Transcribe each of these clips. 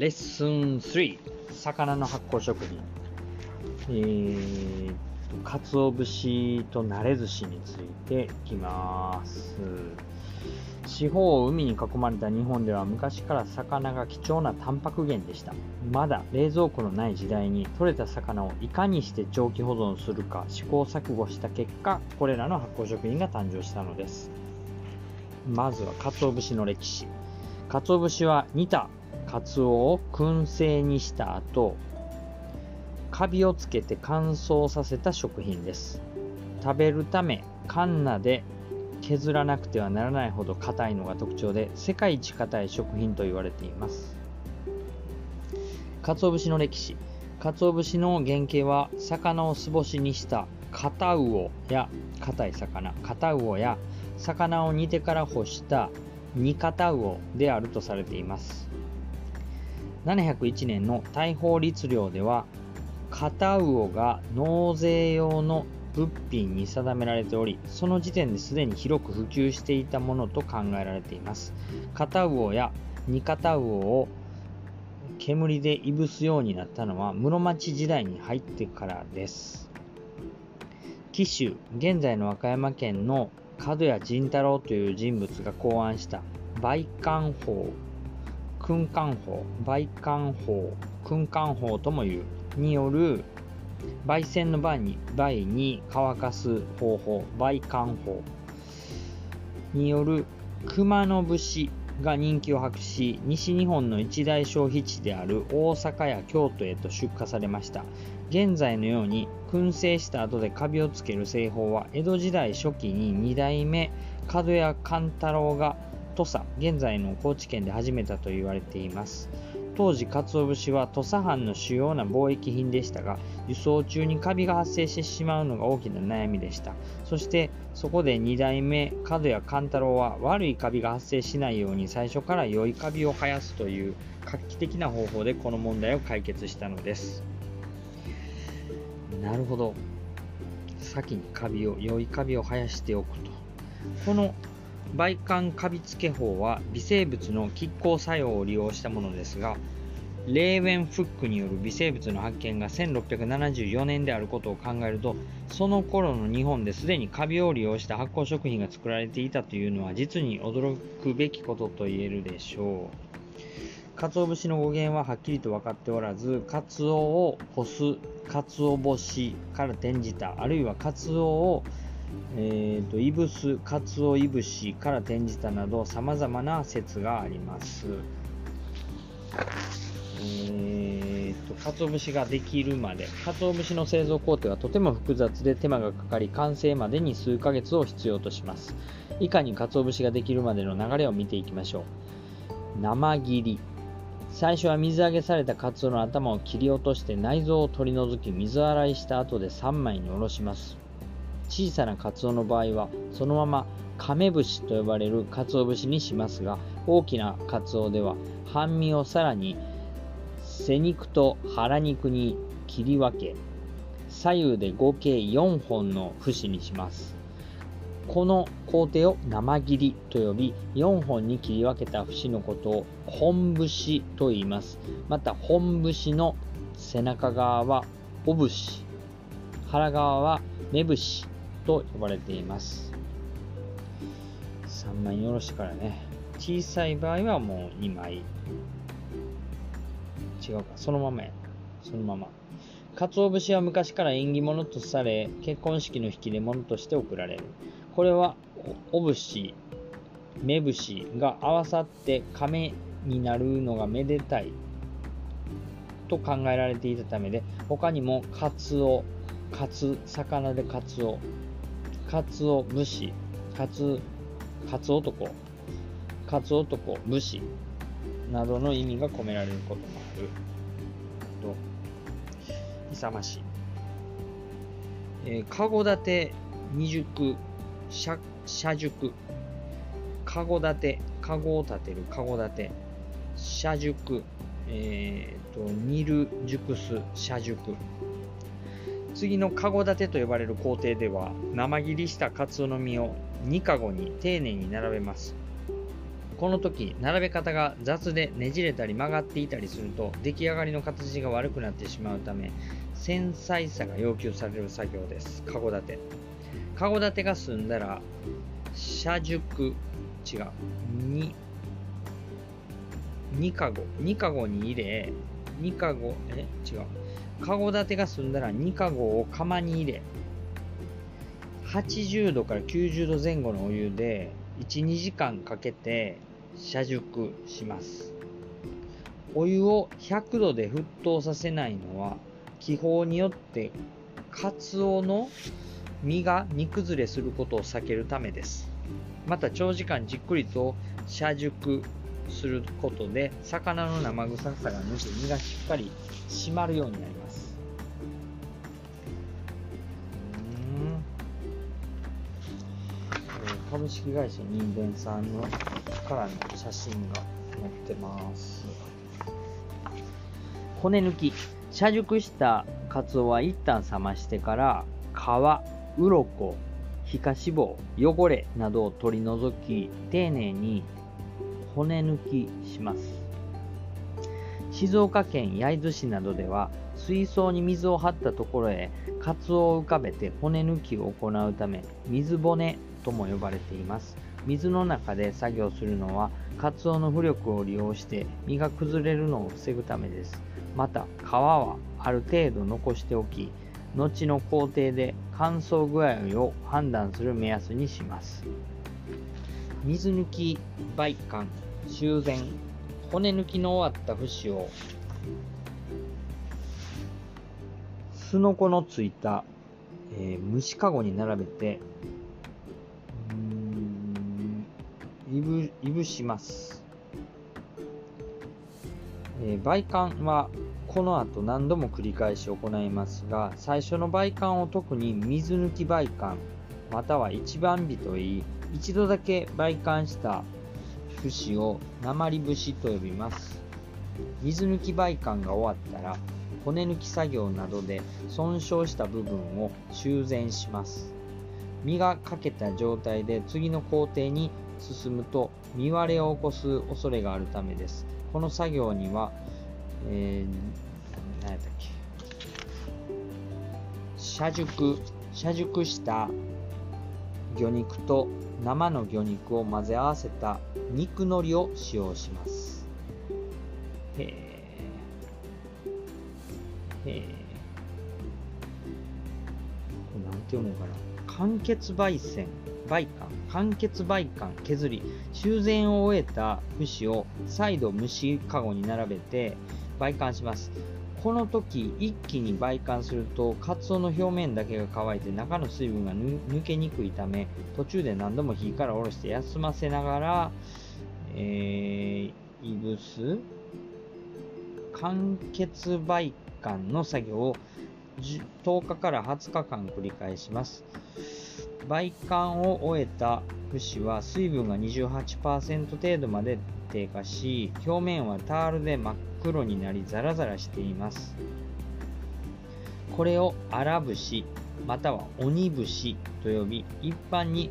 レッスン3魚の発酵食品。えー、かつお節と慣れ寿司についていきます。四方を海に囲まれた日本では昔から魚が貴重なタンパク源でした。まだ冷蔵庫のない時代に取れた魚をいかにして長期保存するか試行錯誤した結果これらの発酵食品が誕生したのです。まずは鰹節の歴史。鰹節は煮た鰹を燻製にした後カビをつけて乾燥させた食品です。食べるためカンナで削らなくてはならないほど硬いのが特徴で世界一硬い食品と言われています。鰹節の歴史。鰹節の原型は魚を酢干しにした片魚や硬い魚。片魚や魚を煮てから干した煮片魚であるとされています。701年の大法律令では片魚が納税用の物品に定められており、その時点ですでに広く普及していたものと考えられています。片魚や煮片魚を煙でいぶすようになったのは室町時代に入ってからです。紀州、現在の和歌山県の角谷仁太郎という人物が考案した梅官法、訓官法、梅官法、訓官法ともいうによる焙煎の場に焙に乾かす方法焙乾法。による熊野節が人気を博し西日本の一大消費地である大阪や京都へと出荷されました。現在のように燻製した後でカビをつける製法は江戸時代初期に2代目角谷勘太郎が土佐現在の高知県で始めたと言われています。当時鰹節は土佐藩の主要な貿易品でしたが輸送中にカビが発生してしまうのが大きな悩みでした。そしてそこで2代目角谷勘太郎は悪いカビが発生しないように最初から良いカビを生やすという画期的な方法でこの問題を解決したのです。なるほど。先にカビを良いカビを生やしておくと。この媒管カビ付け法は微生物の拮抗作用を利用したものですが、レーウェンフックによる微生物の発見が1674年であることを考えると、その頃の日本ですでにカビを利用した発酵食品が作られていたというのは実に驚くべきことと言えるでしょう。鰹節の語源ははっきりと分かっておらず、カツオを干す、鰹節から転じた、あるいはカツオをえーと、いぶす、かつおいぶしから転じたなど様々な説があります。えーと、かつお節ができるまで、かつお節の製造工程はとても複雑で手間がかかり、完成までに数ヶ月を必要とします。いかにかつお節ができるまでの流れを見ていきましょう。生切り。最初は水揚げされたカツオの頭を切り落として内臓を取り除き水洗いした後で3枚におろします。小さなカツオの場合はそのままカメ節と呼ばれるカツオ節にしますが大きなカツオでは半身をさらに背肉と腹肉に切り分け左右で合計4本の節にします。この工程を生切りと呼び4本に切り分けた節のことを本節と言います。また本節の背中側はお節腹側は目節と呼ばれています。3枚おろしからね、小さい場合はもう2枚。違うか、そのままや。そのまま。鰹節は昔から縁起物とされ、結婚式の引き出物として贈られる。これは、お節、目節が合わさって亀になるのがめでたいと考えられていたためで、他にもカツオ、カツ、魚でカツオ、カツオ節、カツ、カツ男、カツ男節などの意味が込められることもある。と、勇ましい。えー、かご立て、二熟、車、車熟、かご立て、かごを立てる。かご立て、車熟、えっ、ー、と、煮る、熟す、車熟。次のかご立てと呼ばれる工程では生切りしたカツオの身を2かごに丁寧に並べます。この時並べ方が雑でねじれたり曲がっていたりすると出来上がりの形が悪くなってしまうため繊細さが要求される作業です。かご立て。かご立てが済んだら車熟違うに2かご2かごに入れ2かごえ違う。かご立てが済んだら2かごを釜に入れ80度から90度前後のお湯で1、2時間かけて車熟します。お湯を100度で沸騰させないのは気泡によってカツオの身が煮崩れすることを避けるためです。また長時間じっくりと車熟することで魚の生臭さが抜け身がしっかり締まるようになります。株式会社人弁さんのからの写真が載ってます。骨抜き。車熟したカツオは一旦冷ましてから、皮、鱗、皮下脂肪、汚れなどを取り除き、丁寧に骨抜きします。静岡県焼津市などでは、水槽に水を張ったところへカツオを浮かべて骨抜きを行うため、水骨とも呼ばれています。水の中で作業するのは、カツオの浮力を利用して身が崩れるのを防ぐためです。また、皮はある程度残しておき、後の工程で乾燥具合を判断する目安にします。水抜き、媒管、修繕、骨抜きの終わった節を、すのこのついた、えー、虫かごに並べていぶいぶします、えー、媒管はこの後何度も繰り返し行いますが最初の媒管を特に水抜き媒管または一番火といい一度だけ媒管した節を鉛節と呼びます。水抜き媒管が終わったら骨抜き作業などで損傷した部分を修繕します。身が欠けた状態で次の工程に進むと見割れを起こす恐れがあるためです。この作業には、えー、何やったっけ。車熟、車熟した魚肉と生の魚肉を混ぜ合わせた肉のりを使用します。へえ。へえ。これなんて読むかな。間欠焙煎、焙管、間欠焙管、削り、修繕を終えた節を再度蒸しかごに並べて焙乾します。この時一気に焙乾するとカツオの表面だけが乾いて中の水分が抜けにくいため途中で何度も火から下ろして休ませながら、えー、いぶす間欠焙乾の作業を10日から20日間繰り返します。媒管を終えた節は水分が28%程度まで低下し、表面はタールで真っ黒になりザラザラしています。これを荒節または鬼節と呼び、一般に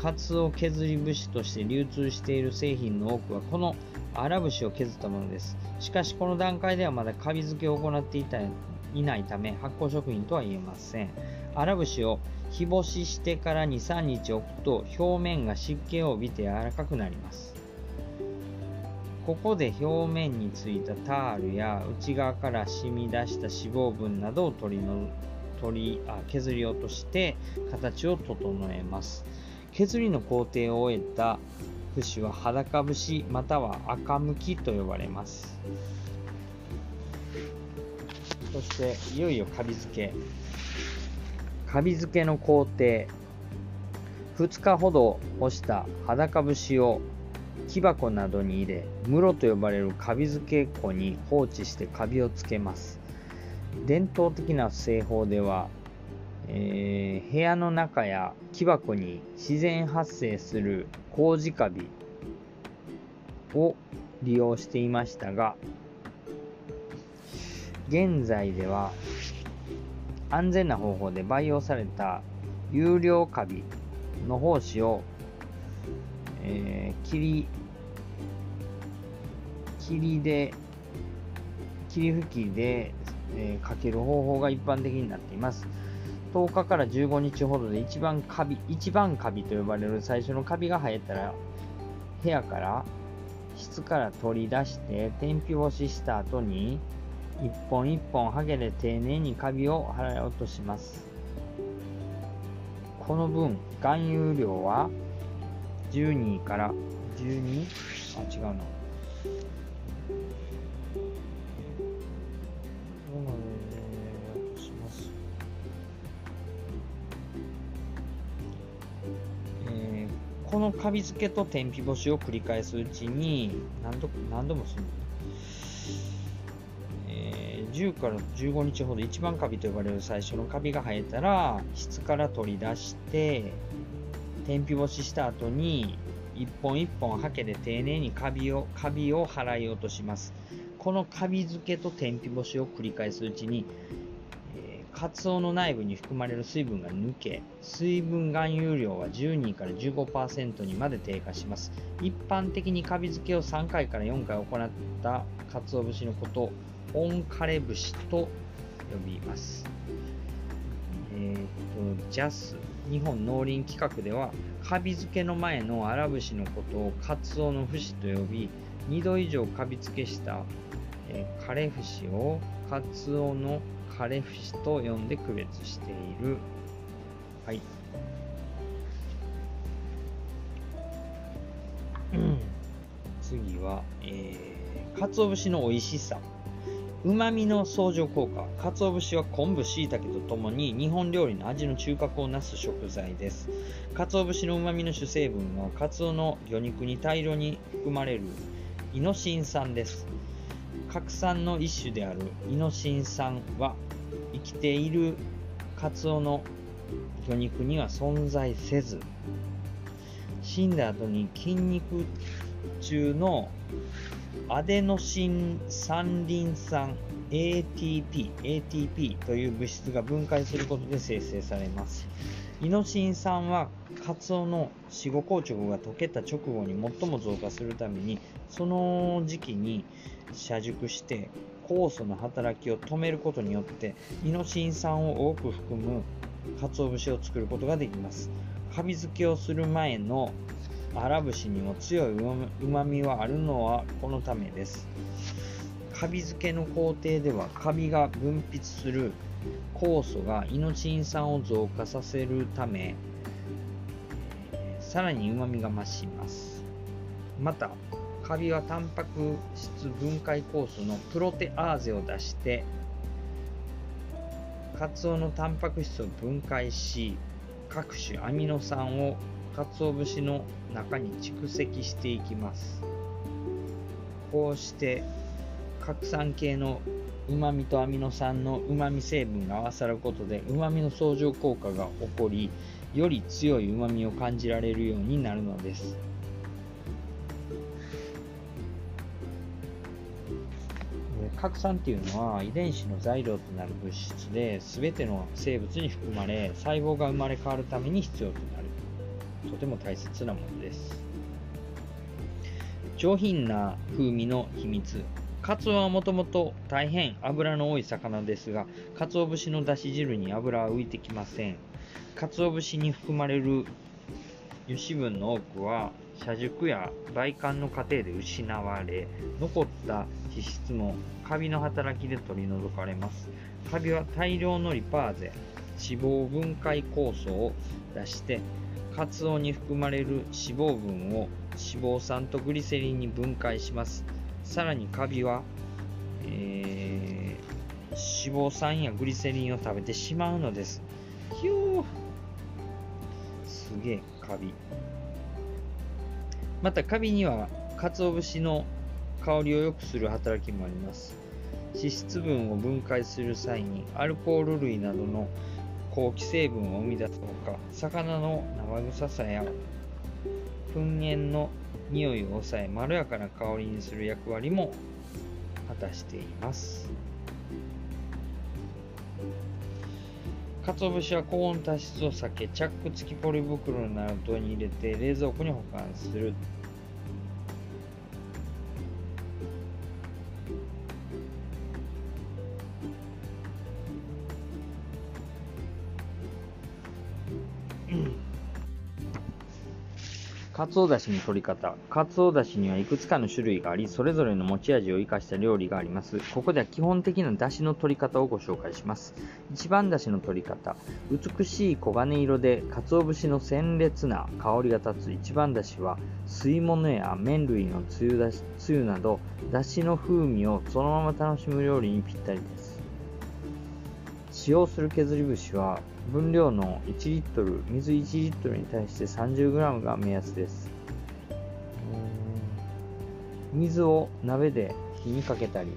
カツオ削り節として流通している製品の多くはこの荒節を削ったものです。しかしこの段階ではまだカビ付けを行っていたいないため発酵食品とは言えません。荒節を日干ししてから2、3日置くと表面が湿気を帯びて柔らかくなります。ここで表面についたタールや内側から染み出した脂肪分などを取りの取りあ削り落として形を整えます。削りの工程を終えた節は裸節または赤むきと呼ばれます。そしていよいよカビ付け。カビ付けの工程。2日ほど干した裸節を木箱などに入れ、室と呼ばれるカビ漬け粉に放置してカビをつけます。伝統的な製法では、えー、部屋の中や木箱に自然発生する麹カビを利用していましたが、現在では安全な方法で培養された有料カビの胞子を、えー、切り霧で霧吹きで、えー、かける方法が一般的になっています。10日から15日ほどで一番カビ一番カビと呼ばれる最初のカビが生えたら部屋から質から取り出して天日干しした後に一本一本ハゲで丁寧にカビを払い落とします。この分含有量は12から12あ違うな。このカビ付けと天日干しを繰り返すうちに何度何度もする10から15日ほど一番カビと呼ばれる最初のカビが生えたら質から取り出して天日干しした後に一本一本ハケで丁寧にカビをカビを払い落としますこのカビ付けと天日干しを繰り返すうちにえカツオの内部に含まれる水分が抜け、水分含有量は12から15%にまで低下します。一般的にカビ漬けを3回から4回行った鰹節のことオンカレ節と呼びます。えー、と、ジャス、日本農林規格では、カビ漬けの前の荒節のことをカツオの節と呼び、2度以上カビ漬けした、えー、カレ節をカツオのカレ節と呼んで区別している。はい。次は、えー、鰹節の美味しさ。うまみの相乗効果。鰹節は昆布、椎茸とともに日本料理の味の中核をなす食材です。鰹節のうまみの主成分は、鰹の魚肉に大量に含まれるイノシン酸です。核酸の一種であるイノシン酸は生きているカツオの魚肉には存在せず死んだ後に筋肉中のアデノシン三リン酸 ATP, ATP という物質が分解することで生成されます。イノシン酸はカツオの死後硬直が溶けた直後に最も増加するためにその時期に車熟して酵素の働きを止めることによってイノシン酸を多く含む鰹節を作ることができますカビ漬けをする前の荒節にも強いうまみはあるのはこのためです。カビ漬けの工程ではカビが分泌する酵素がイノシン酸を増加させるためさらにうまみが増します。またカビはタンパク質分解酵素のプロテアーゼを出してカツオのタンパク質を分解し各種アミノ酸をカツオ節の中に蓄積していきます。こうして核酸系のうまみとアミノ酸のうまみ成分が合わさることでうまみの相乗効果が起こりより強いうまみを感じられるようになるのです。核酸っていうのは遺伝子の材料となる物質で全ての生物に含まれ細胞が生まれ変わるために必要となる。とても大切なものです上品な風味の秘密カツオはもともと大変油の多い魚ですが、カツオ節のだし汁に油は浮いてきません。カツオ節に含まれる油脂分の多くは車熟や売還の過程で失われ、残った脂質もカビの働きで取り除かれます。カビは大量のリパーゼ、脂肪分解酵素を出して、カツオに含まれる脂肪分を脂肪酸とグリセリンに分解します。さらにカビは、えー、脂肪酸やグリセリンを食べてしまうのです。ひょーすげえ、カビ。またカビには鰹節の香りを良くする働きもあります脂質分を分解する際にアルコール類などの好気成分を生み出すほか魚の生臭さや噴煙の匂いを抑えまろやかな香りにする役割も果たしています。鰹節は高温多湿を避けチャック付きポリ袋などに入れて冷蔵庫に保管する。かつおだしの取り方。かつおだしにはいくつかの種類があり、それぞれの持ち味を生かした料理があります。ここでは基本的なだしの取り方をご紹介します。一番だしの取り方。美しい黄金色で、かつお節の鮮烈な香りが立つ一番だしは、吸い物や麺類のつゆだしつゆなど、だしの風味をそのまま楽しむ料理にぴったりです。使用する削り節は分量の1リットル水1リットルに対して 30g が目安です。水を鍋で火にかけたり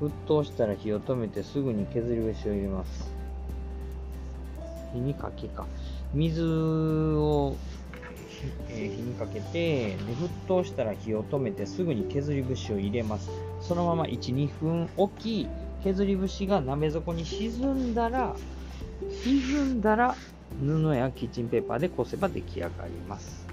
沸騰したら火を止めてすぐに削り節を入れます。火にかけか。水を、火にかけてで沸騰したら火を止めてすぐに削り節を入れます。そのまま12分置き削り節が鍋底に沈んだら沈んだら布やキッチンペーパーでこせば出来上がります。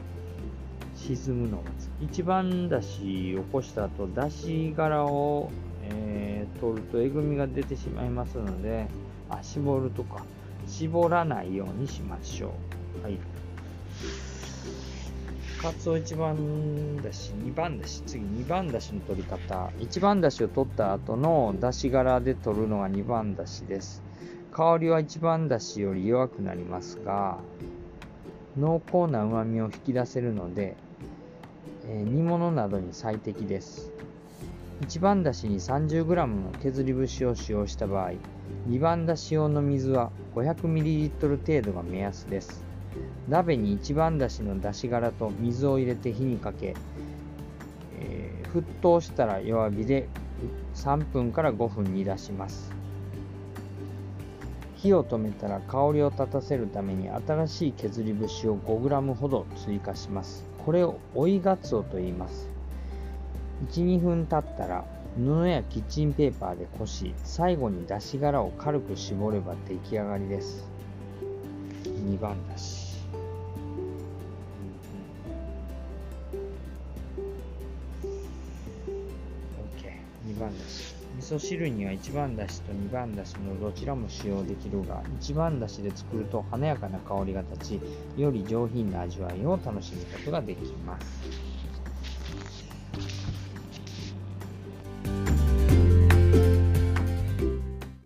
沈むのが一番だしをこした後だし殻を、えー、取るとえぐみが出てしまいますのであ絞るとか。絞らないようにしましょう。はい。かつお一番だし、二番だし、次二番だしの取り方。一番だしを取った後のだし柄で取るのが二番だしです。香りは一番だしより弱くなりますが、濃厚な旨味を引き出せるので、え、煮物などに最適です。一番だしに 30g の削り節を使用した場合、二番だし用の水は 500ml 程度が目安です。鍋に一番だしのだし殻と水を入れて火にかけ、えー、沸騰したら弱火で3分から5分煮出します。火を止めたら香りを立たせるために新しい削り節を 5g ほど追加します。これを追いがつおと言います。12分経ったら布やキッチンペーパーでこし最後に出し殻を軽く絞れば出来上がりです。2番だし。番だし味噌汁には1番だしと2番だしのどちらも使用できるが1番だしで作ると華やかな香りが立ちより上品な味わいを楽しむことができます。